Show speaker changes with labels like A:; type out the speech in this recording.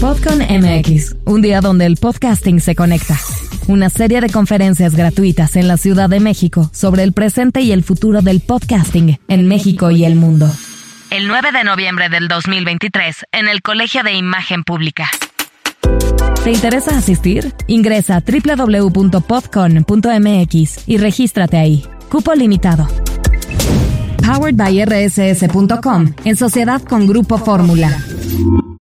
A: Podcon MX, un día donde el podcasting se conecta. Una serie de conferencias gratuitas en la Ciudad de México sobre el presente y el futuro del podcasting en México y el mundo. El 9 de noviembre del 2023 en el Colegio de Imagen Pública. ¿Te interesa asistir? Ingresa a www.podcon.mx y regístrate ahí. Cupo limitado. Powered by rss.com en sociedad con Grupo Fórmula.